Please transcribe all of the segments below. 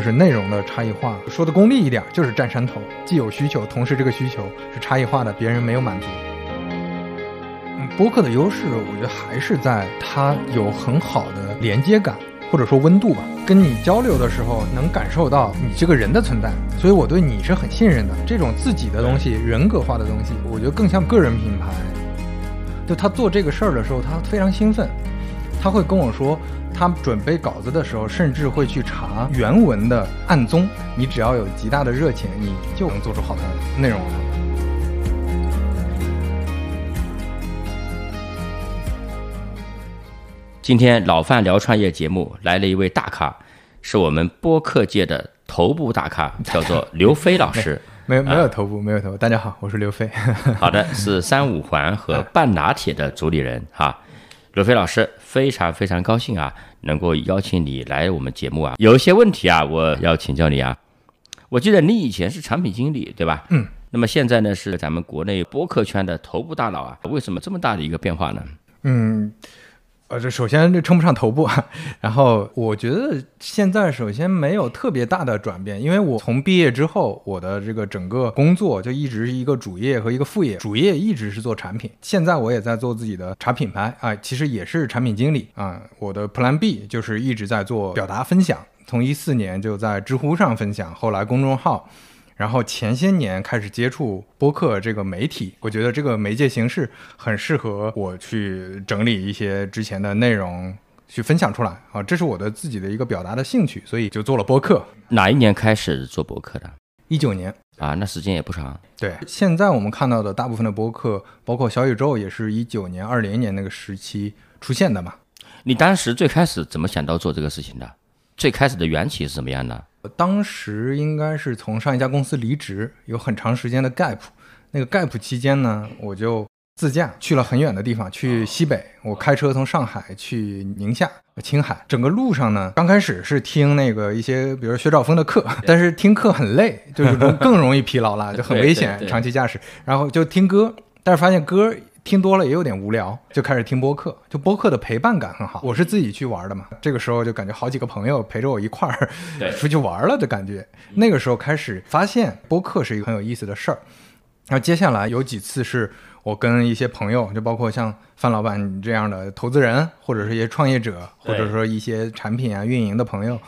就是内容的差异化。说的功利一点，就是占山头，既有需求，同时这个需求是差异化的，别人没有满足。嗯，播客的优势，我觉得还是在它有很好的连接感，或者说温度吧。跟你交流的时候，能感受到你这个人的存在，所以我对你是很信任的。这种自己的东西，人格化的东西，我觉得更像个人品牌。就他做这个事儿的时候，他非常兴奋，他会跟我说。他准备稿子的时候，甚至会去查原文的案宗。你只要有极大的热情，你就能做出好的内容了。今天老范聊创业节目来了一位大咖，是我们播客界的头部大咖，叫做刘飞老师。没有没有头部，没有头部。大家好，我是刘飞。好的，是三五环和半拿铁的主理人哈。刘飞老师，非常非常高兴啊，能够邀请你来我们节目啊。有一些问题啊，我要请教你啊。我记得你以前是产品经理，对吧？嗯。那么现在呢，是咱们国内播客圈的头部大佬啊。为什么这么大的一个变化呢？嗯。呃，这首先这称不上头部，然后我觉得现在首先没有特别大的转变，因为我从毕业之后，我的这个整个工作就一直是一个主业和一个副业，主业一直是做产品，现在我也在做自己的茶品牌啊，其实也是产品经理啊，我的 Plan B 就是一直在做表达分享，从一四年就在知乎上分享，后来公众号。然后前些年开始接触播客这个媒体，我觉得这个媒介形式很适合我去整理一些之前的内容，去分享出来啊，这是我的自己的一个表达的兴趣，所以就做了播客。哪一年开始做播客的？一九年啊，那时间也不长。对，现在我们看到的大部分的播客，包括小宇宙，也是一九年、二零年那个时期出现的嘛。你当时最开始怎么想到做这个事情的？最开始的缘起是怎么样的？当时应该是从上一家公司离职，有很长时间的 gap。那个 gap 期间呢，我就自驾去了很远的地方，去西北。我开车从上海去宁夏、青海，整个路上呢，刚开始是听那个一些，比如薛兆丰的课，但是听课很累，就是 更容易疲劳了，就很危险，长期驾驶。然后就听歌，但是发现歌。听多了也有点无聊，就开始听播客。就播客的陪伴感很好。我是自己去玩的嘛，这个时候就感觉好几个朋友陪着我一块儿 出去玩了的感觉。那个时候开始发现播客是一个很有意思的事儿。然后接下来有几次是我跟一些朋友，就包括像范老板这样的投资人，或者是一些创业者，或者说一些产品啊运营的朋友，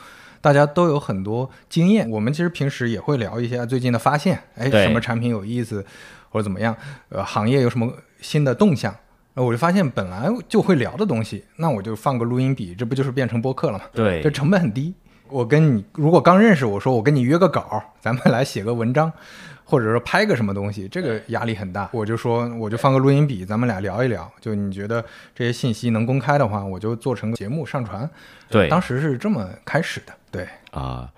大家都有很多经验。我们其实平时也会聊一些最近的发现，哎，什么产品有意思，或者怎么样，呃，行业有什么。新的动向，我就发现本来就会聊的东西，那我就放个录音笔，这不就是变成播客了吗？对，这成本很低。我跟你如果刚认识，我说我跟你约个稿，咱们来写个文章，或者说拍个什么东西，这个压力很大。我就说我就放个录音笔，咱们俩聊一聊。就你觉得这些信息能公开的话，我就做成个节目上传。对，当时是这么开始的。对啊。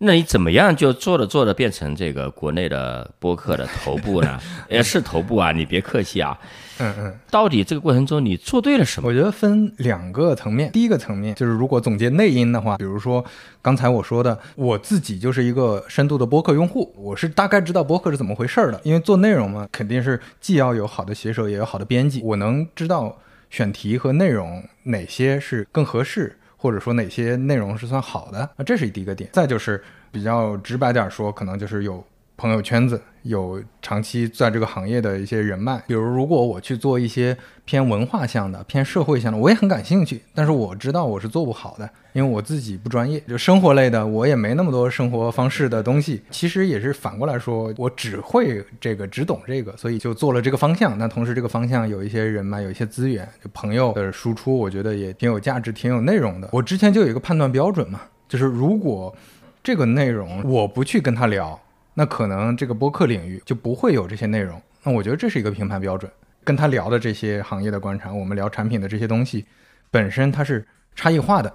那你怎么样就做着做着变成这个国内的播客的头部呢？也是头部啊，你别客气啊。嗯嗯。到底这个过程中你做对了什么？我觉得分两个层面。第一个层面就是，如果总结内因的话，比如说刚才我说的，我自己就是一个深度的播客用户，我是大概知道播客是怎么回事的。因为做内容嘛，肯定是既要有好的写手，也有好的编辑，我能知道选题和内容哪些是更合适。或者说哪些内容是算好的？那这是第一个点。再就是比较直白点说，可能就是有朋友圈子。有长期在这个行业的一些人脉，比如如果我去做一些偏文化向的、偏社会向的，我也很感兴趣。但是我知道我是做不好的，因为我自己不专业。就生活类的，我也没那么多生活方式的东西。其实也是反过来说，我只会这个，只懂这个，所以就做了这个方向。那同时这个方向有一些人脉，有一些资源，就朋友的输出，我觉得也挺有价值、挺有内容的。我之前就有一个判断标准嘛，就是如果这个内容我不去跟他聊。那可能这个播客领域就不会有这些内容。那我觉得这是一个评判标准。跟他聊的这些行业的观察，我们聊产品的这些东西，本身它是差异化的，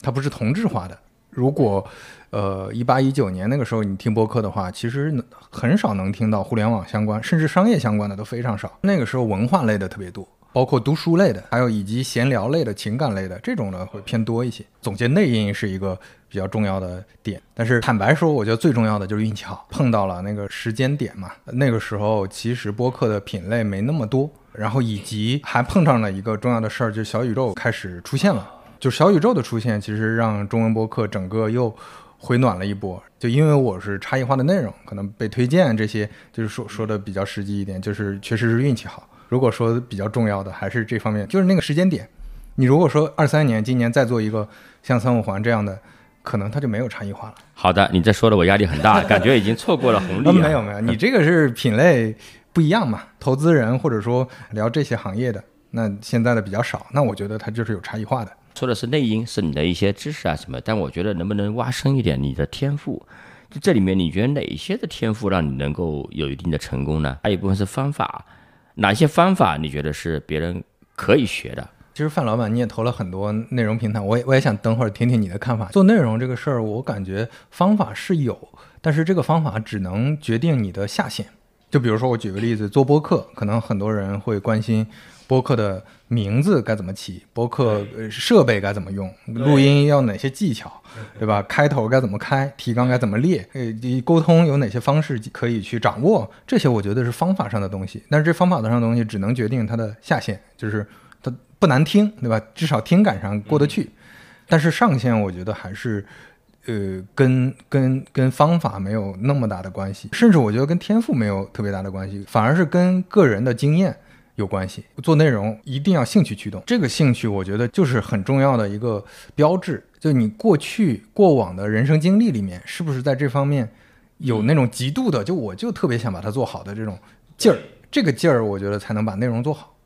它不是同质化的。如果呃一八一九年那个时候你听播客的话，其实很少能听到互联网相关，甚至商业相关的都非常少。那个时候文化类的特别多。包括读书类的，还有以及闲聊类的情感类的这种呢，会偏多一些。总结内因是一个比较重要的点，但是坦白说，我觉得最重要的就是运气好，碰到了那个时间点嘛。那个时候其实播客的品类没那么多，然后以及还碰上了一个重要的事儿，就是小宇宙开始出现了。就小宇宙的出现，其实让中文播客整个又回暖了一波。就因为我是差异化的内容，可能被推荐这些，就是说说的比较实际一点，就是确实是运气好。如果说比较重要的还是这方面，就是那个时间点。你如果说二三年今年再做一个像三五环这样的，可能它就没有差异化了。好的，你这说的我压力很大，感觉已经错过了红利啊。没有没有，你这个是品类不一样嘛，投资人或者说聊这些行业的，那现在的比较少，那我觉得它就是有差异化的。说的是内因，是你的一些知识啊什么，但我觉得能不能挖深一点你的天赋？就这里面你觉得哪些的天赋让你能够有一定的成功呢？还有一部分是方法，哪些方法你觉得是别人可以学的？其实范老板你也投了很多内容平台，我也我也想等会儿听听你的看法。做内容这个事儿，我感觉方法是有，但是这个方法只能决定你的下限。就比如说我举个例子，做播客，可能很多人会关心。播客的名字该怎么起？播客设备该怎么用？录音要哪些技巧，对吧？开头该怎么开？提纲该怎么列？呃，沟通有哪些方式可以去掌握？这些我觉得是方法上的东西。但是这方法上的东西只能决定它的下限，就是它不难听，对吧？至少听感上过得去。但是上限，我觉得还是，呃，跟跟跟方法没有那么大的关系，甚至我觉得跟天赋没有特别大的关系，反而是跟个人的经验。有关系，做内容一定要兴趣驱动，这个兴趣我觉得就是很重要的一个标志。就你过去过往的人生经历里面，是不是在这方面有那种极度的，就我就特别想把它做好的这种劲儿，这个劲儿我觉得才能把内容做好。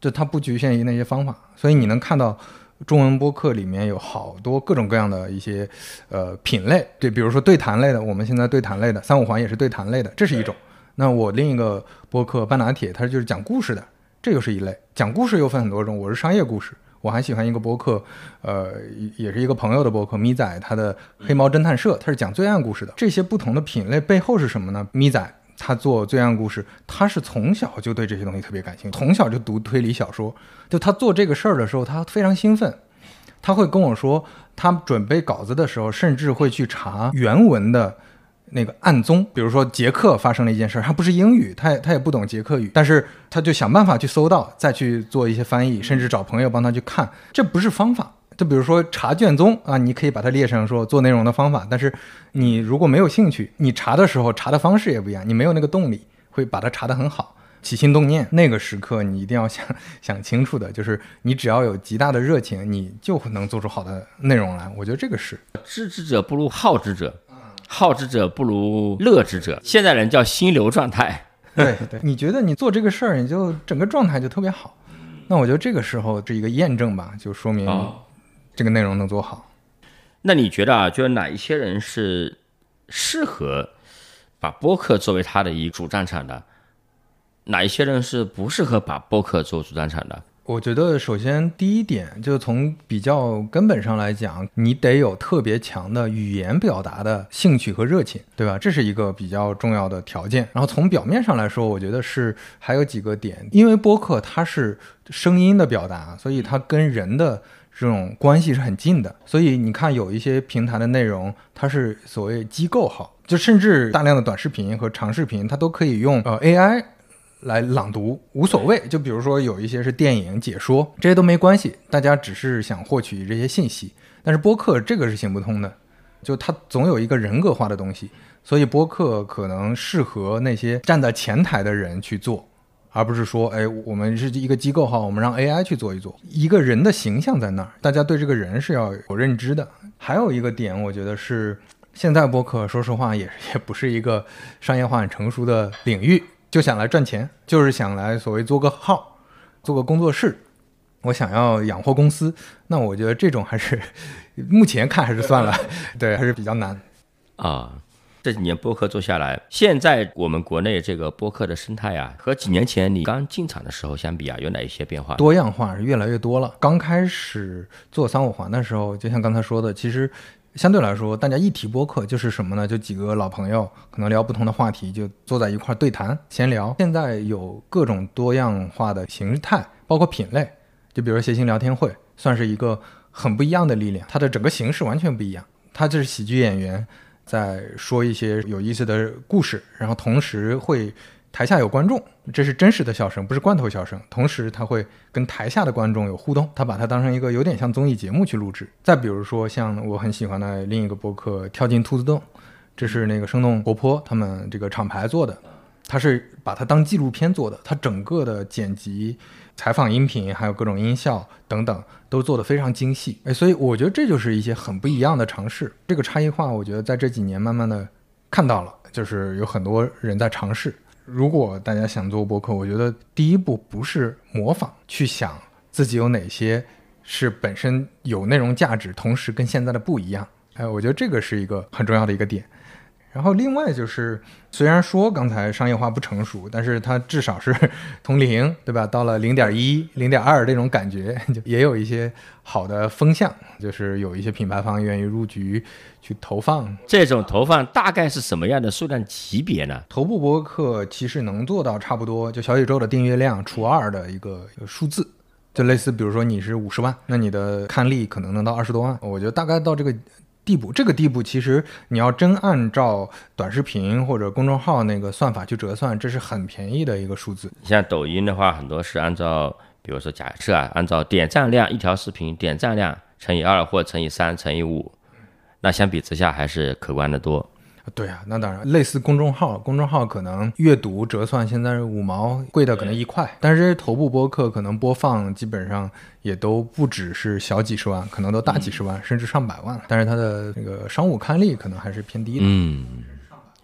就它不局限于那些方法，所以你能看到中文播客里面有好多各种各样的一些呃品类，对，比如说对谈类的，我们现在对谈类的三五环也是对谈类的，这是一种。那我另一个播客半拿铁，它就是讲故事的。这又是一类讲故事又分很多种，我是商业故事，我还喜欢一个博客，呃，也是一个朋友的博客，咪仔他的黑猫侦探社，他是讲罪案故事的。这些不同的品类背后是什么呢？咪仔他做罪案故事，他是从小就对这些东西特别感兴趣，从小就读推理小说。就他做这个事儿的时候，他非常兴奋，他会跟我说，他准备稿子的时候，甚至会去查原文的。那个案宗，比如说捷克发生了一件事儿，他不是英语，他也他也不懂捷克语，但是他就想办法去搜到，再去做一些翻译，甚至找朋友帮他去看。这不是方法，就比如说查卷宗啊，你可以把它列成说做内容的方法，但是你如果没有兴趣，你查的时候查的方式也不一样，你没有那个动力会把它查得很好，起心动念那个时刻你一定要想 想清楚的，就是你只要有极大的热情，你就能做出好的内容来。我觉得这个是知之者不如好之者。好之者不如乐之者，现在人叫心流状态。对 对，你觉得你做这个事儿，你就整个状态就特别好。那我觉得这个时候是一个验证吧，就说明这个内容能做好。那你觉得啊，就是哪一些人是适合把播客作为他的一主战场的？哪一些人是不适合把播客做主战场的？我觉得，首先第一点，就从比较根本上来讲，你得有特别强的语言表达的兴趣和热情，对吧？这是一个比较重要的条件。然后从表面上来说，我觉得是还有几个点，因为播客它是声音的表达，所以它跟人的这种关系是很近的。所以你看，有一些平台的内容，它是所谓机构号，就甚至大量的短视频和长视频，它都可以用呃 AI。来朗读无所谓，就比如说有一些是电影解说，这些都没关系，大家只是想获取这些信息。但是播客这个是行不通的，就它总有一个人格化的东西，所以播客可能适合那些站在前台的人去做，而不是说，哎，我们是一个机构哈，我们让 AI 去做一做。一个人的形象在那儿，大家对这个人是要有认知的。还有一个点，我觉得是现在播客，说实话也也不是一个商业化很成熟的领域。就想来赚钱，就是想来所谓做个号，做个工作室，我想要养活公司。那我觉得这种还是 目前看还是算了，对，还是比较难啊。这几年播客做下来，现在我们国内这个播客的生态啊，和几年前你刚进场的时候相比啊，有哪一些变化？多样化是越来越多了。刚开始做三五环的时候，就像刚才说的，其实。相对来说，大家一提播客就是什么呢？就几个老朋友，可能聊不同的话题，就坐在一块儿对谈闲聊。现在有各种多样化的形态，包括品类，就比如谐星聊天会，算是一个很不一样的力量。它的整个形式完全不一样，它就是喜剧演员在说一些有意思的故事，然后同时会台下有观众，这是真实的笑声，不是罐头笑声。同时，他会跟台下的观众有互动，他把它当成一个有点像综艺节目去录制。再比如说，像我很喜欢的另一个播客《跳进兔子洞》，这是那个生动活泼他们这个厂牌做的，他是把它当纪录片做的，他整个的剪辑、采访音频还有各种音效等等都做得非常精细。哎，所以我觉得这就是一些很不一样的尝试。这个差异化，我觉得在这几年慢慢的看到了，就是有很多人在尝试。如果大家想做博客，我觉得第一步不是模仿，去想自己有哪些是本身有内容价值，同时跟现在的不一样。哎，我觉得这个是一个很重要的一个点。然后另外就是，虽然说刚才商业化不成熟，但是它至少是 从零，对吧？到了零点一、零点二这种感觉，就也有一些好的风向，就是有一些品牌方愿意入局去投放。这种投放大概是什么样的数量级别呢？头部博客其实能做到差不多，就小宇宙的订阅量除二的一个数字，就类似，比如说你是五十万，那你的看力可能能到二十多万。我觉得大概到这个。地步，这个地步其实你要真按照短视频或者公众号那个算法去折算，这是很便宜的一个数字。你像抖音的话，很多是按照，比如说假设啊，按照点赞量一条视频点赞量乘以二或乘以三乘以五，那相比之下还是可观的多。对啊，那当然，类似公众号，公众号可能阅读折算现在是五毛，贵的可能一块，但是这些头部播客可能播放基本上也都不只是小几十万，可能都大几十万，甚至上百万了，但是它的那个商务刊例可能还是偏低的。嗯，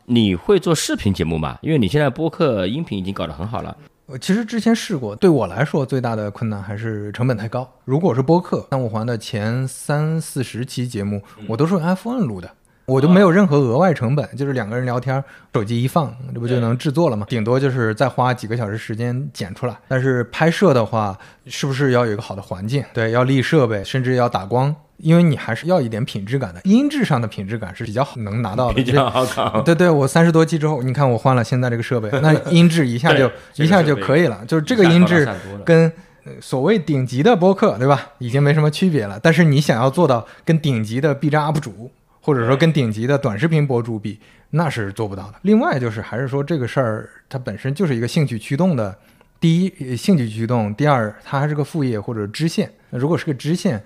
你会做视频节目吗？因为你现在播客音频已经搞得很好了。我其实之前试过，对我来说最大的困难还是成本太高。如果是播客，三五环的前三四十期节目，我都是用 iPhone 录的。我就没有任何额外成本，就是两个人聊天，手机一放，这不就能制作了吗？顶多就是再花几个小时时间剪出来。但是拍摄的话，是不是要有一个好的环境？对，要立设备，甚至要打光，因为你还是要一点品质感的。音质上的品质感是比较能拿到的，比较好搞。对对，我三十多期之后，你看我换了现在这个设备，那音质一下就一下就可以了。就是这个音质跟所谓顶级的播客，对吧？已经没什么区别了。但是你想要做到跟顶级的 B 站 UP 主。或者说跟顶级的短视频博主比，那是做不到的。另外就是还是说这个事儿它本身就是一个兴趣驱动的，第一兴趣驱动，第二它还是个副业或者支线。如果是个支线，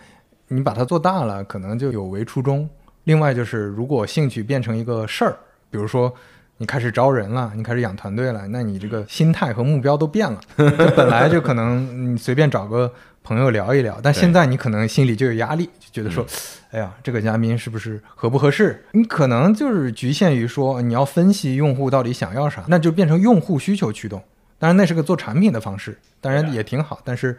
你把它做大了，可能就有违初衷。另外就是如果兴趣变成一个事儿，比如说你开始招人了，你开始养团队了，那你这个心态和目标都变了。本来就可能你随便找个。朋友聊一聊，但现在你可能心里就有压力，就觉得说，哎呀，这个嘉宾是不是合不合适？你可能就是局限于说你要分析用户到底想要啥，那就变成用户需求驱动。当然，那是个做产品的方式，当然也挺好，但是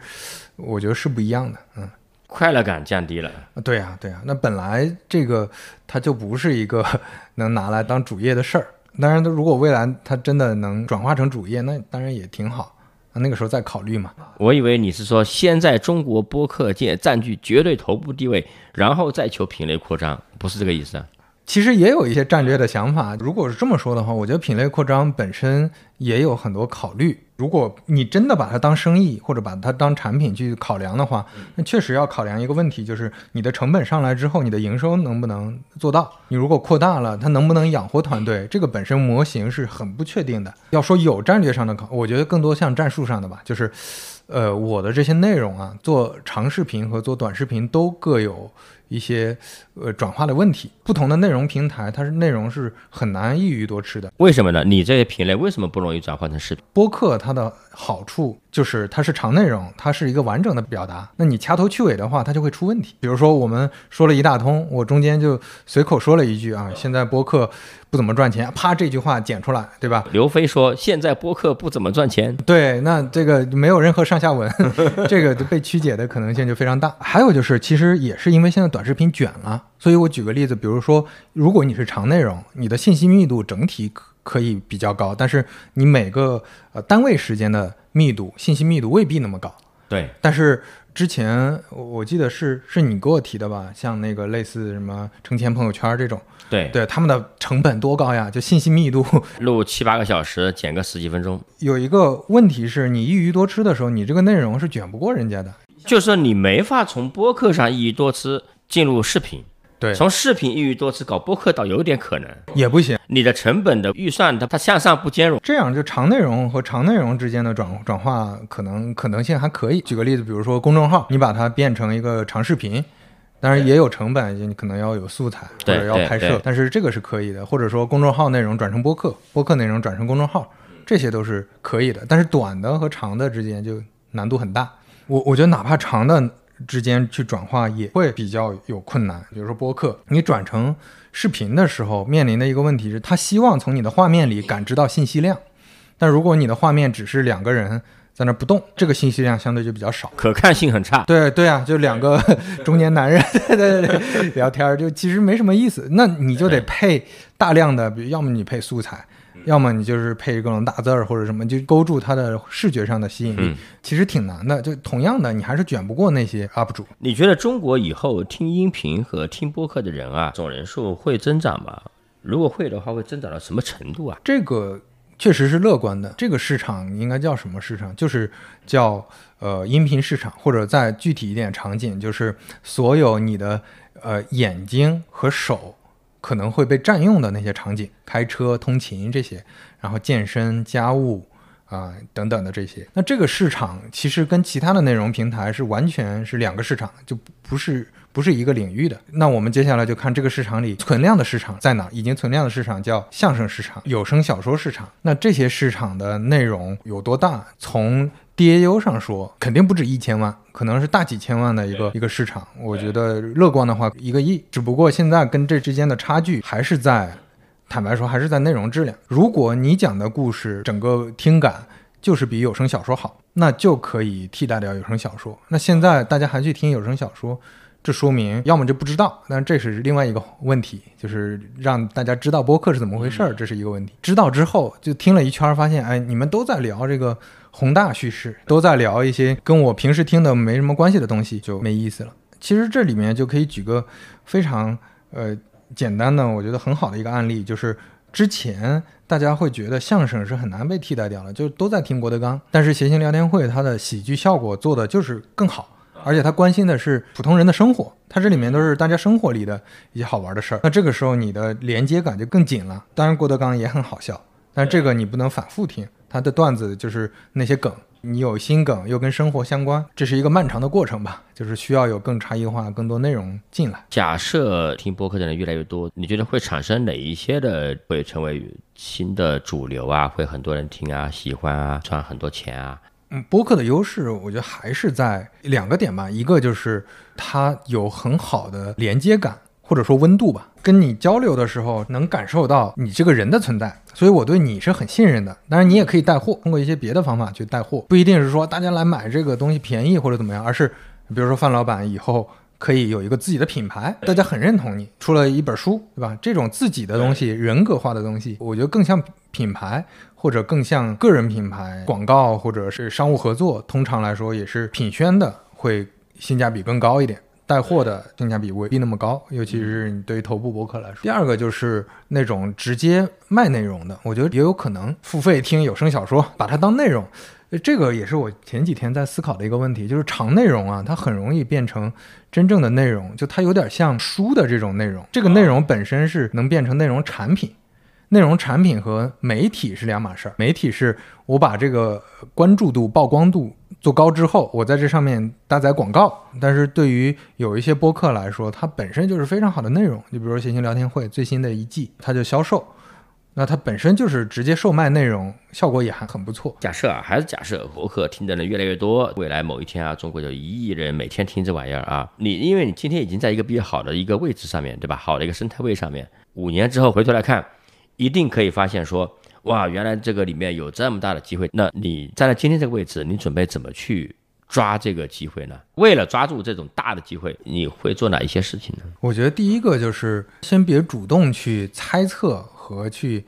我觉得是不一样的。嗯，快乐感降低了。对呀，对呀。那本来这个它就不是一个 能拿来当主业的事儿。当然，如果未来它真的能转化成主业，那当然也挺好。那个时候再考虑嘛？我以为你是说先在中国播客界占据绝对头部地位，然后再求品类扩张，不是这个意思。其实也有一些战略的想法。如果是这么说的话，我觉得品类扩张本身也有很多考虑。如果你真的把它当生意或者把它当产品去考量的话，那确实要考量一个问题，就是你的成本上来之后，你的营收能不能做到？你如果扩大了，它能不能养活团队？这个本身模型是很不确定的。要说有战略上的考，我觉得更多像战术上的吧，就是，呃，我的这些内容啊，做长视频和做短视频都各有。一些呃转化的问题，不同的内容平台，它是内容是很难一鱼多吃的。为什么呢？你这些品类为什么不容易转换成视频？播客它的好处就是它是长内容，它是一个完整的表达。那你掐头去尾的话，它就会出问题。比如说我们说了一大通，我中间就随口说了一句啊，现在播客。不怎么赚钱，啪这句话剪出来，对吧？刘飞说：“现在播客不怎么赚钱。”对，那这个没有任何上下文，这个被曲解的可能性就非常大。还有就是，其实也是因为现在短视频卷了，所以我举个例子，比如说，如果你是长内容，你的信息密度整体可可以比较高，但是你每个呃单位时间的密度，信息密度未必那么高。对，但是。之前我记得是是你给我提的吧，像那个类似什么成千朋友圈这种，对对，他们的成本多高呀？就信息密度，录七八个小时，剪个十几分钟。有一个问题是你一鱼多吃的时候，你这个内容是卷不过人家的，就是你没法从播客上一鱼多吃进入视频。对从视频一鱼多吃搞播客倒有点可能，也不行。你的成本的预算它它向上不兼容。这样就长内容和长内容之间的转转化可能可能性还可以。举个例子，比如说公众号，你把它变成一个长视频。当然也有成本，你可能要有素材或者要拍摄但是这个是可以的。或者说公众号内容转成播客，播客内容转成公众号，这些都是可以的。但是短的和长的之间就难度很大。我我觉得哪怕长的之间去转化也会比较有困难。比如说播客，你转成视频的时候面临的一个问题是，他希望从你的画面里感知到信息量，但如果你的画面只是两个人在那不动，这个信息量相对就比较少。可看性很差。对对啊，就两个 中年男人对对对聊天儿，就其实没什么意思。那你就得配大量的，比如要么你配素材，要么你就是配各种大字儿或者什么，就勾住它的视觉上的吸引力。嗯其实挺难的。就同样的，你还是卷不过那些 UP 主。你觉得中国以后听音频和听播客的人啊，总人数会增长吗？如果会的话，会增长到什么程度啊？这个确实是乐观的。这个市场应该叫什么市场？就是叫呃音频市场，或者再具体一点场景，就是所有你的呃眼睛和手可能会被占用的那些场景，开车、通勤这些，然后健身、家务。啊、等等的这些，那这个市场其实跟其他的内容平台是完全是两个市场，就不是不是一个领域的。那我们接下来就看这个市场里存量的市场在哪？已经存量的市场叫相声市场、有声小说市场。那这些市场的内容有多大？从 DAU 上说，肯定不止一千万，可能是大几千万的一个一个市场。我觉得乐观的话，一个亿。只不过现在跟这之间的差距还是在。坦白说，还是在内容质量。如果你讲的故事整个听感就是比有声小说好，那就可以替代掉有声小说。那现在大家还去听有声小说，这说明要么就不知道，但这是另外一个问题，就是让大家知道播客是怎么回事儿，这是一个问题。知道之后就听了一圈儿，发现哎，你们都在聊这个宏大叙事，都在聊一些跟我平时听的没什么关系的东西，就没意思了。其实这里面就可以举个非常呃。简单的，我觉得很好的一个案例就是，之前大家会觉得相声是很难被替代掉了，就都在听郭德纲，但是谐星聊天会它的喜剧效果做的就是更好，而且它关心的是普通人的生活，它这里面都是大家生活里的一些好玩的事儿，那这个时候你的连接感就更紧了。当然郭德纲也很好笑，但这个你不能反复听，他的段子就是那些梗。你有新梗又跟生活相关，这是一个漫长的过程吧，就是需要有更差异化、更多内容进来。假设听播客的人越来越多，你觉得会产生哪一些的会成为新的主流啊？会很多人听啊，喜欢啊，赚很多钱啊？嗯，播客的优势，我觉得还是在两个点吧，一个就是它有很好的连接感。或者说温度吧，跟你交流的时候能感受到你这个人的存在，所以我对你是很信任的。当然，你也可以带货，通过一些别的方法去带货，不一定是说大家来买这个东西便宜或者怎么样，而是比如说范老板以后可以有一个自己的品牌，大家很认同你，出了一本书，对吧？这种自己的东西，人格化的东西，我觉得更像品牌，或者更像个人品牌广告或者是商务合作，通常来说也是品宣的，会性价比更高一点。带货的性价比未必那么高，尤其是你对于头部博客来说。第二个就是那种直接卖内容的，我觉得也有可能付费听有声小说，把它当内容。这个也是我前几天在思考的一个问题，就是长内容啊，它很容易变成真正的内容，就它有点像书的这种内容。这个内容本身是能变成内容产品，内容产品和媒体是两码事儿。媒体是我把这个关注度、曝光度。做高之后，我在这上面搭载广告，但是对于有一些播客来说，它本身就是非常好的内容。你比如说谐星聊天会最新的一季，它就销售，那它本身就是直接售卖内容，效果也还很不错。假设啊，还是假设博客听的人越来越多，未来某一天啊，中国有一亿人每天听这玩意儿啊，你因为你今天已经在一个比较好的一个位置上面对吧？好的一个生态位上面，五年之后回头来看，一定可以发现说。哇，原来这个里面有这么大的机会，那你站在今天这个位置，你准备怎么去抓这个机会呢？为了抓住这种大的机会，你会做哪一些事情呢？我觉得第一个就是先别主动去猜测和去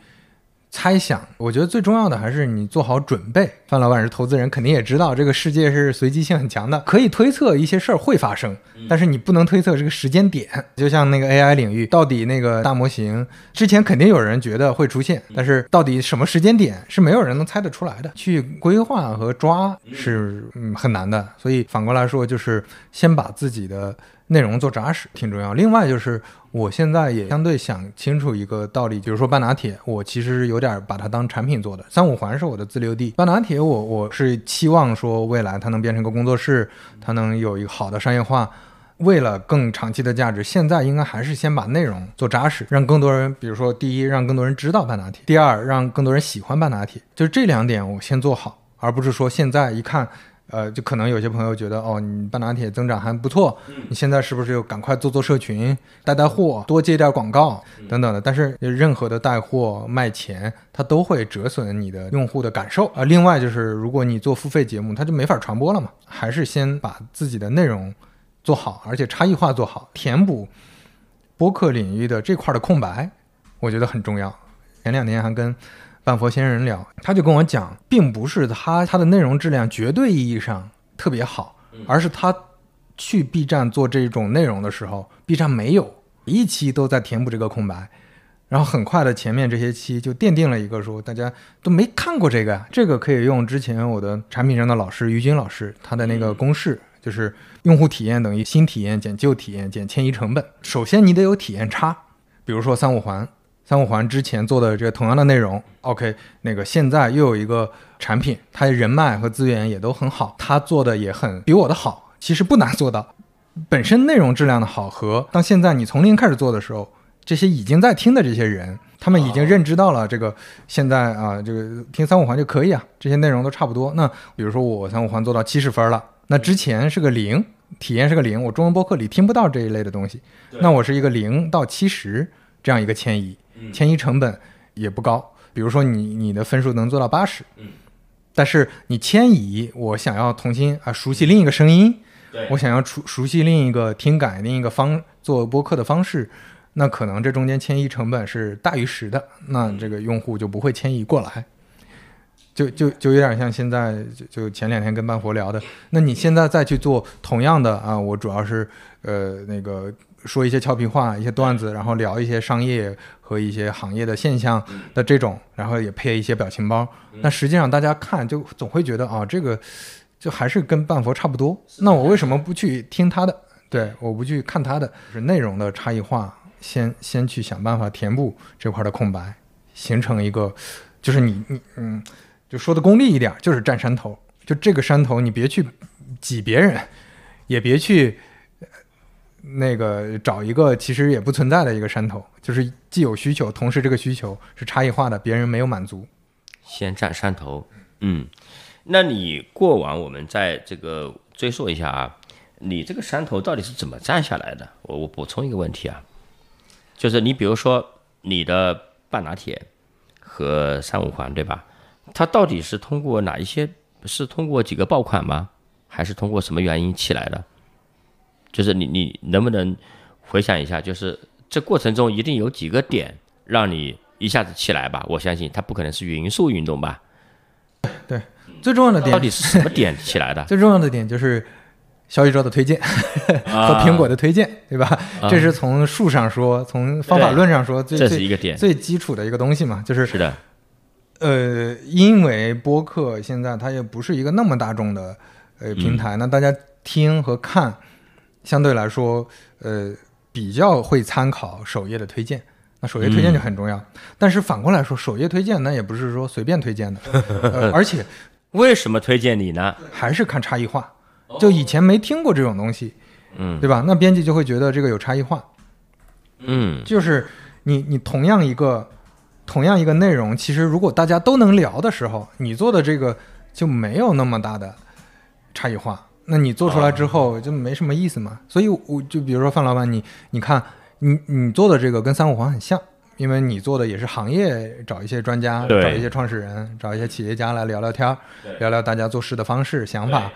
猜想，我觉得最重要的还是你做好准备。范老板是投资人，肯定也知道这个世界是随机性很强的，可以推测一些事儿会发生，但是你不能推测这个时间点。就像那个 AI 领域，到底那个大模型之前肯定有人觉得会出现，但是到底什么时间点是没有人能猜得出来的。去规划和抓是嗯很难的，所以反过来说，就是先把自己的内容做扎实挺重要。另外就是我现在也相对想清楚一个道理，比如说半拿铁，我其实有点把它当产品做的。三五环是我的自留地，半拿铁我我是期望说未来它能变成个工作室，它能有一个好的商业化。为了更长期的价值，现在应该还是先把内容做扎实，让更多人，比如说第一，让更多人知道半拿铁；第二，让更多人喜欢半拿铁。就是这两点我先做好，而不是说现在一看。呃，就可能有些朋友觉得，哦，你半拿铁增长还不错，你现在是不是又赶快做做社群，带带货，多接点广告等等的？但是任何的带货卖钱，它都会折损你的用户的感受啊。另外就是，如果你做付费节目，它就没法传播了嘛。还是先把自己的内容做好，而且差异化做好，填补播客领域的这块的空白，我觉得很重要。前两天还跟。半佛仙人聊，他就跟我讲，并不是他他的内容质量绝对意义上特别好，而是他去 B 站做这种内容的时候，B 站没有一期都在填补这个空白，然后很快的前面这些期就奠定了一个说大家都没看过这个呀，这个可以用之前我的产品上的老师于军老师他的那个公式，就是用户体验等于新体验减旧体验减迁移成本，首先你得有体验差，比如说三五环。三五环之前做的这个同样的内容，OK，那个现在又有一个产品，它人脉和资源也都很好，他做的也很比我的好，其实不难做到。本身内容质量的好和当现在你从零开始做的时候，这些已经在听的这些人，他们已经认知到了这个现在啊，这个听三五环就可以啊，这些内容都差不多。那比如说我三五环做到七十分了，那之前是个零，体验是个零，我中文播客里听不到这一类的东西，那我是一个零到七十这样一个迁移。迁移成本也不高，比如说你你的分数能做到八十，嗯，但是你迁移，我想要重新啊熟悉另一个声音，我想要熟熟悉另一个听感，另一个方做播客的方式，那可能这中间迁移成本是大于十的，那这个用户就不会迁移过来，就就就有点像现在就就前两天跟半佛聊的，那你现在再去做同样的啊，我主要是呃那个。说一些俏皮话、一些段子，然后聊一些商业和一些行业的现象的这种，然后也配一些表情包。那实际上大家看就总会觉得啊，这个就还是跟半佛差不多。那我为什么不去听他的？对，我不去看他的，是内容的差异化，先先去想办法填补这块的空白，形成一个，就是你你嗯，就说的功利一点，就是占山头。就这个山头，你别去挤别人，也别去。那个找一个其实也不存在的一个山头，就是既有需求，同时这个需求是差异化的，别人没有满足，先占山头。嗯，那你过往我们在这个追溯一下啊，你这个山头到底是怎么占下来的？我我补充一个问题啊，就是你比如说你的半拿铁和三五环对吧？它到底是通过哪一些？是通过几个爆款吗？还是通过什么原因起来的？就是你，你能不能回想一下？就是这过程中一定有几个点让你一下子起来吧？我相信它不可能是匀速运动吧？对，最重要的点到底是什么点起来的？最重要的点就是小宇宙的推荐 和苹果的推荐，对吧？这是从数上说，从方法论上说，这是一个点，最基础的一个东西嘛。就是是的，呃，因为播客现在它也不是一个那么大众的呃平台，那大家听和看。相对来说，呃，比较会参考首页的推荐，那首页推荐就很重要。但是反过来说，首页推荐那也不是说随便推荐的，而且 为什么推荐你呢？还是看差异化。就以前没听过这种东西，嗯，对吧？那编辑就会觉得这个有差异化。嗯，就是你你同样一个同样一个内容，其实如果大家都能聊的时候，你做的这个就没有那么大的差异化。那你做出来之后就没什么意思嘛？所以我就比如说范老板，你你看你你做的这个跟三五环很像，因为你做的也是行业，找一些专家，找一些创始人，找一些企业家来聊聊天，聊聊大家做事的方式、想法。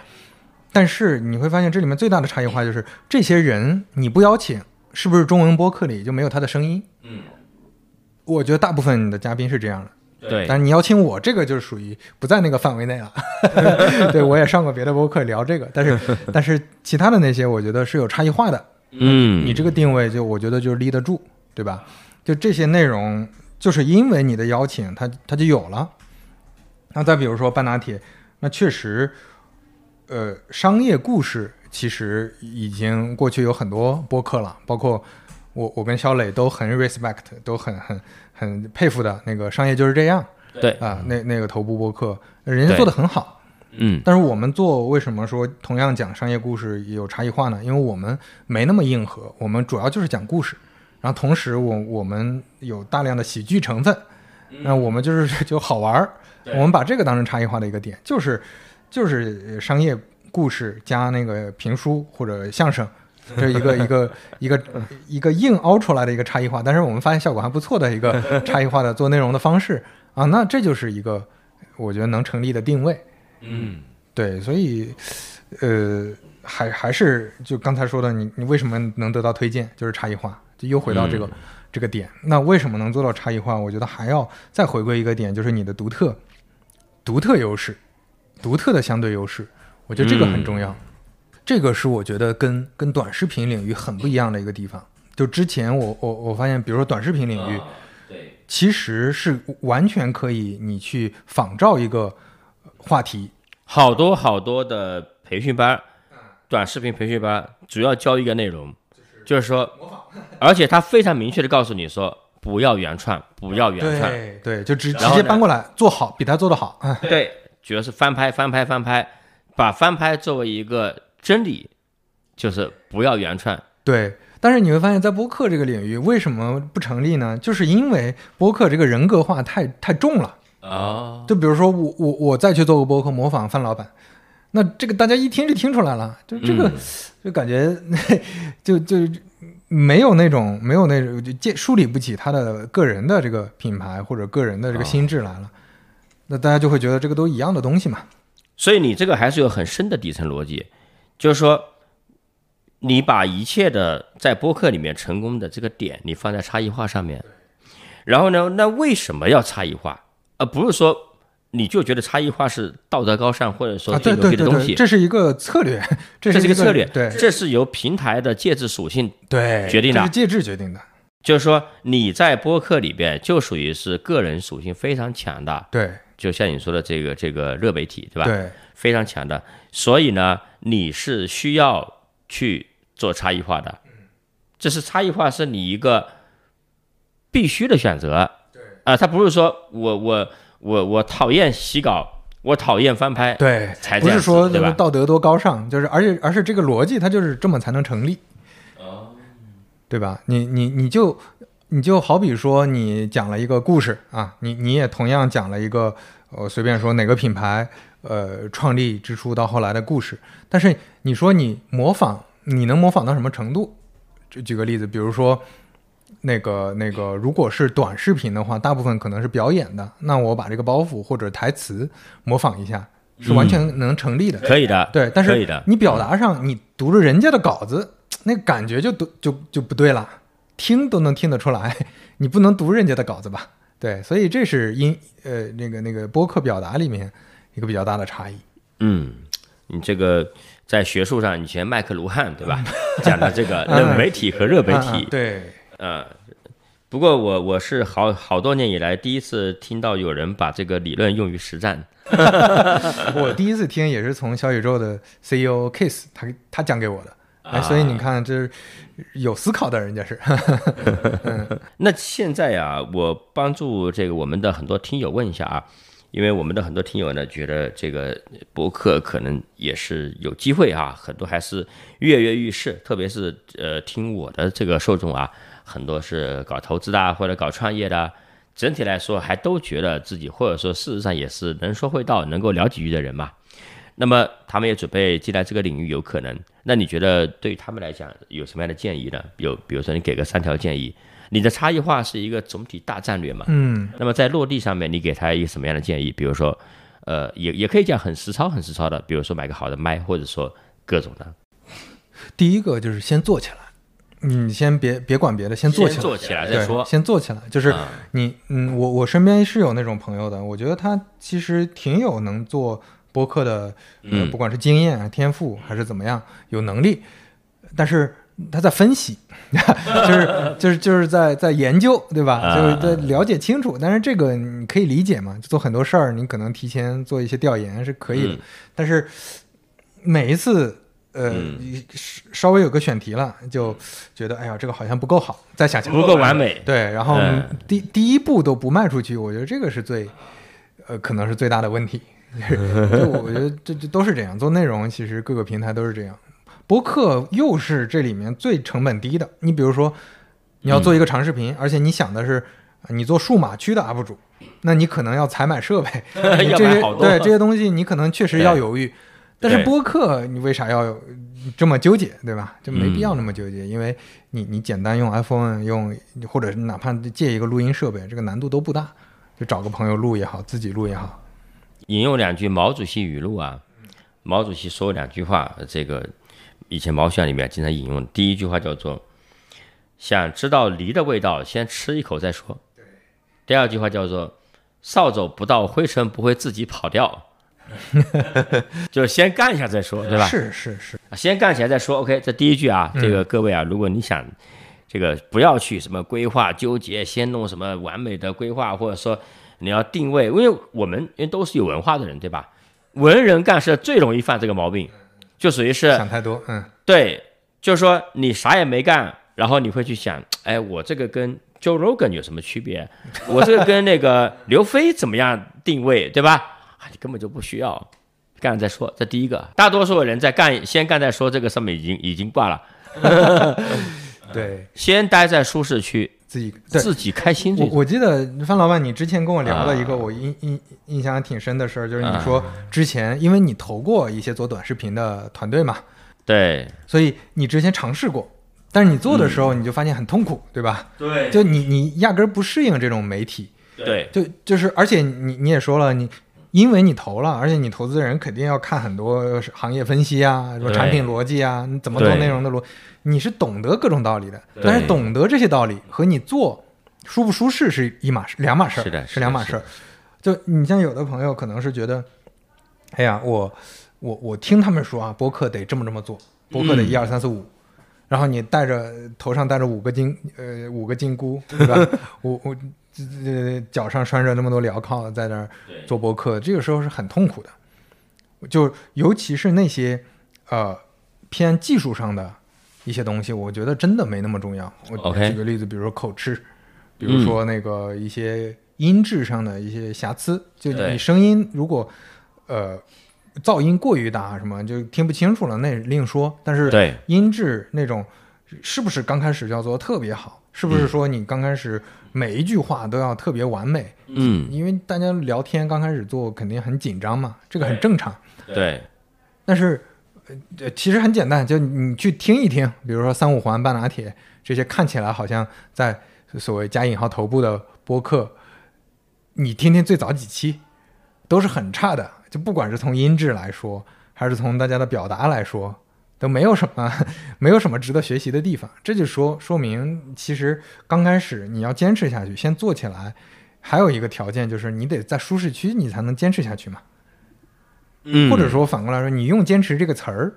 但是你会发现这里面最大的差异化就是这些人你不邀请，是不是中文播客里就没有他的声音？嗯，我觉得大部分的嘉宾是这样的。对，但是你邀请我，这个就是属于不在那个范围内了。对我也上过别的播客聊这个，但是 但是其他的那些，我觉得是有差异化的。嗯，你这个定位就我觉得就立得住，对吧？就这些内容，就是因为你的邀请，它它就有了。那再比如说半拿铁，那确实，呃，商业故事其实已经过去有很多播客了，包括我我跟肖磊都很 respect，都很很很佩服的那个商业就是这样。对，啊，那那个头部播客，人家做的很好。嗯。但是我们做为什么说同样讲商业故事有差异化呢？因为我们没那么硬核，我们主要就是讲故事，然后同时我我们有大量的喜剧成分，那我们就是就好玩儿，我们把这个当成差异化的一个点，就是就是商业故事加那个评书或者相声。这是一个 一个一个一个硬凹出来的一个差异化，但是我们发现效果还不错的一个 差异化的做内容的方式啊，那这就是一个我觉得能成立的定位。嗯对，所以，呃，还还是就刚才说的，你你为什么能得到推荐，就是差异化，就又回到这个、这个点。那为什么能做到差异化？我觉得还要再回归一个点，就是你的独特、独特优势、独特的相对优势。我觉得这个很重要。这个是我觉得跟跟短视频领域很不一样的一个地方。就之前我我我发现，比如说短视频领域，对，其实是完全可以你去仿照一个话题，好多好多的培训班，短视频培训班，主要教一个内容，就是说，而且他非常明确的告诉你说，不要原创，不要原创，对对，就直直接搬过来做好，比他做的好。哎，对，主要是翻拍，翻拍，翻拍，把翻拍作为一个真理，就是不要原创。对。但是你会发现在播客这个领域为什么不成立呢？就是因为播客这个人格化太太重了。哦，就比如说我我我再去做个播客模仿范老板，那这个大家一听就听出来了，就这个、嗯就感觉 就就没有那种没有那种就建梳理不起他的个人的这个品牌或者个人的这个心智来了。那大家就会觉得这个都一样的东西嘛。所以你这个还是有很深的底层逻辑，就是说，你把一切的在播客里面成功的这个点，你放在差异化上面，然后呢，那为什么要差异化？而不是说你就觉得差异化是道德高尚，或者说啊，最牛逼的东西，这是一个策略，这这是一是一个策略，对。这是由平台的介质属性对，决定的。这是介质决定的。就是说你在播客里边就属于是个人属性非常强的，对。就像你说的这个这个热媒体，对吧？对。非常强的，所以呢，你是需要去做差异化的，这是差异化是你一个必须的选择。对啊，它不是说我我我我讨厌洗稿，我讨厌翻拍，对，才这样子不是说对吧道德多高尚，就是而且而是这个逻辑它就是这么才能成立。哦对吧？你你你就你就好比说你讲了一个故事啊，你你也同样讲了一个呃随便说哪个品牌呃创立之初到后来的故事，但是你说你模仿，你能模仿到什么程度？就举个例子，比如说那个那个，如果是短视频的话，大部分可能是表演的，那我把这个包袱或者台词模仿一下，是完全能成立的。可以的，对，但是你表达上，你读着人家的稿子，那感觉就读就就不对了，听都能听得出来，你不能读人家的稿子吧？对，所以这是音呃那个那个播客表达里面一个比较大的差异。嗯，你这个在学术上，以前麦克卢汉对吧，讲的这个 嗯。冷媒体和热媒啊体啊，对，呃，不过我我是好好多年以来第一次听到有人把这个理论用于实战。我第一次听也是从小宇宙的 CEO Kiss 他他讲给我的，哎，所以你看这有思考的人家是，那现在啊，我帮助这个我们的很多听友问一下啊，因为我们的很多听友呢，觉得这个博客可能也是有机会啊，很多还是跃跃欲试，特别是呃听我的这个受众啊，很多是搞投资的或者搞创业的，整体来说还都觉得自己或者说事实上也是能说会道、能够聊几句的人嘛。那么他们也准备进来这个领域，有可能。那你觉得对于他们来讲有什么样的建议呢？有，比如说你给个三条建议。你的差异化是一个总体大战略嘛？嗯，那么在落地上面，你给他一个什么样的建议？比如说，呃，也也可以讲很实操、很实操的，比如说买个好的麦，或者说各种的。第一个就是先做起来，你先别别管别的，先做起来，先做起来再说。先做起来，就是啊你，嗯，我我身边是有那种朋友的，我觉得他其实挺有能做播客的，呃，嗯不管是经验啊、天赋还是怎么样，有能力，但是他在分析，就是就是就是在在研究，对吧？啊就是在了解清楚。但是这个你可以理解嘛，做很多事儿，你可能提前做一些调研是可以的，嗯但是每一次呃嗯稍稍微有个选题了，就觉得哎呀这个好像不够好，再想想不够完美。对，然后嗯第第一步都不迈出去，我觉得这个是最呃可能是最大的问题。就我觉得这这都是这样，做内容其实各个平台都是这样。播客又是这里面最成本低的。你比如说，你要做一个长视频，而且你想的是呃你做数码区的 UP 主，那你可能要采买设备，对这些东西你可能确实要犹豫。但是播客你为啥要有这么纠结，对吧？就没必要那么纠结，因为你你简单用 iPhone 用，或者是哪怕借一个录音设备，这个难度都不大，就找个朋友录也好，自己录也好。引用两句毛主席语录啊，毛主席说两句话，这个以前毛选里面经常引用。第一句话叫做“想知道梨的味道，先吃一口再说”。第二句话叫做“扫帚不到灰尘不会自己跑掉”，就是先干一下再说，对吧？是是是，先干起来再说。OK，这第一句啊，这个各位啊，如果你想这个不要去什么规划纠结，先弄什么完美的规划，或者说你要定位，因为我们因为都是有文化的人，对吧？文人干事最容易犯这个毛病，就属于是想太多，嗯，对，就是说你啥也没干，然后你会去想，哎，我这个跟 Joe Rogan 有什么区别？我这个跟那个 刘飞怎么样定位，对吧？啊，你根本就不需要干了再说，这第一个。大多数的人在干先干再说，这个上面已经已经挂了，对先待在舒适区，自己对。自己开心我我记得范老板，你之前跟我聊了一个我印印印象挺深的事儿，就是你说之前因为你投过一些做短视频的团队嘛，对。所以你之前尝试过，但是你做的时候你就发现很痛苦，对吧？对。就你你压根儿不适应这种媒体，对。就就是而且你你也说了，你因为你投了，而且你投资人肯定要看很多行业分析啊，说对产品逻辑啊，你怎么做内容的逻，你是懂得各种道理的，但是懂得这些道理和你做舒不舒适是一码事两码事儿，是的是两码事儿。就你像有的朋友可能是觉得，哎呀，我我我听他们说啊，播客得这么这么做，播客得嗯一二三四五。然后你带着头上戴着五个金呃五个金箍，对吧？我我这这脚上拴着那么多镣铐，在那儿做博客，这个时候是很痛苦的。就尤其是那些呃偏技术上的一些东西，我觉得真的没那么重要。我举个例子，比如说口吃，比如说那个一些音质上的一些瑕疵，就你声音如果呃噪音过于大，什么就听不清楚了，那另说。但是音质那种是不是刚开始就要做得特别好？是不是说你刚开始每一句话都要特别完美？嗯因为大家聊天刚开始做肯定很紧张嘛，这个很正常。对但是呃，其实很简单，就你去听一听，比如说三五环、半拿铁这些看起来好像在所谓加引号头部的播客，你听听最早几期都是很差的，就不管是从音质来说，还是从大家的表达来说，都没有什么 没有什么值得学习的地方。这就说说明，其实刚开始你要坚持下去，先做起来，还有一个条件就是你得在舒适区，你才能坚持下去嘛。嗯，或者说反过来说，你用“坚持”这个词儿，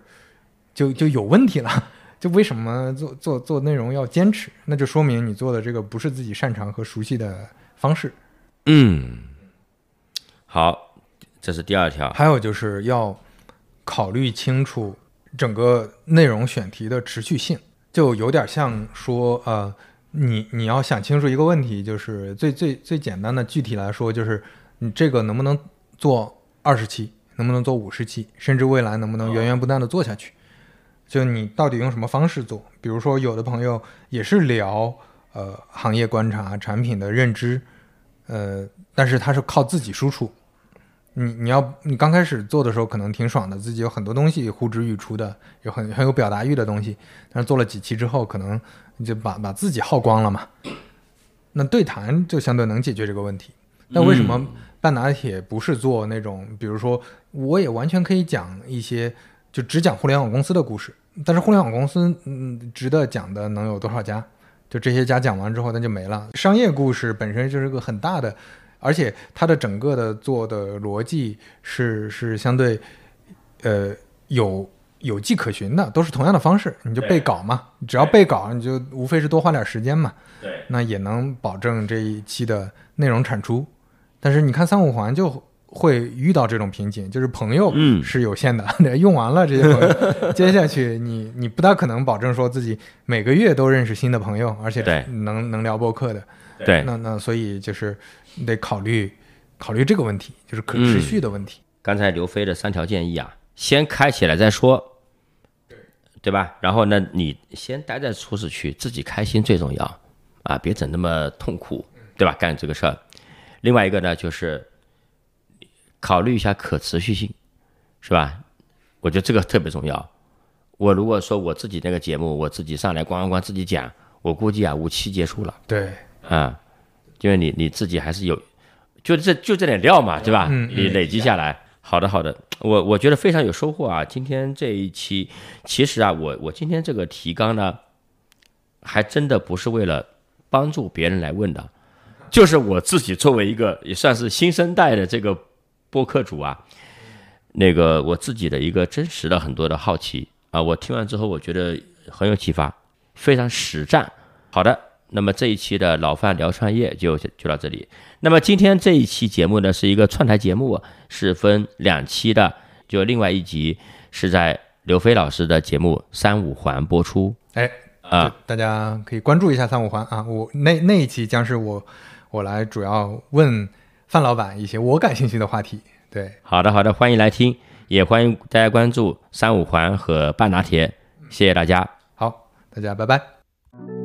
就就有问题了。就为什么做做做内容要坚持？那就说明你做的这个不是自己擅长和熟悉的方式。嗯，好，这是第二条。还有就是要考虑清楚整个内容选题的持续性，就有点像说，呃，你你要想清楚一个问题，就是最最最简单的具体来说，就是你这个能不能做二十期，能不能做五十期，甚至未来能不能源源不断的做下去。就你到底用什么方式做？比如说，有的朋友也是聊呃行业观察、产品的认知，呃，但是他是靠自己输出。你你要你刚开始做的时候可能挺爽的，自己有很多东西呼之欲出的，有很很有表达欲的东西，但是做了几期之后，可能你就把把自己耗光了嘛。那对谈就相对能解决这个问题。那为什么半拿铁不是做那种，比如说我也完全可以讲一些就只讲互联网公司的故事，但是互联网公司嗯值得讲的能有多少家？就这些家讲完之后，那就没了。商业故事本身就是个很大的，而且它的整个的做的逻辑是是相对，呃，有有迹可循的，都是同样的方式，你就背稿嘛，只要背稿，你就无非是多花点时间嘛，对，那也能保证这一期的内容产出。但是你看三五环就会遇到这种瓶颈，就是朋友嗯是有限的，用完了这些朋友，接下去你你不大可能保证说自己每个月都认识新的朋友，而且能能聊博客的。对，那那所以就是你得考虑考虑这个问题，就是可持续的问题。刚才刘飞的三条建议啊，先开起来再说，对吧？然后呢，你先待在舒适区，自己开心最重要啊，别整那么痛苦，对吧？干这个事儿。另外一个呢，就是考虑一下可持续性，是吧？我觉得这个特别重要。我如果说我自己那个节目，我自己上来咣咣咣自己讲，我估计啊五期结束了。对，啊，因为你你自己还是有，就这就这点料嘛，对吧？嗯你累积下来，好的好的，我我觉得非常有收获啊。今天这一期，其实啊，我我今天这个提纲呢，还真的不是为了帮助别人来问的，就是我自己作为一个也算是新生代的这个播客主啊，那个我自己的一个真实的很多的好奇啊，我听完之后，我觉得很有启发，非常实战。好的，那么这一期的老范聊创业就就到这里。那么今天这一期节目呢，是一个串台节目，是分两期的，就另外一集是在刘飞老师的节目《三五环》播出哎，啊。大家可以关注一下三五环啊。我那那一期将是我我来主要问范老板一些我感兴趣的话题。对，好的，好的，欢迎来听，也欢迎大家关注三五环和半拿铁，谢谢大家。好，大家拜拜。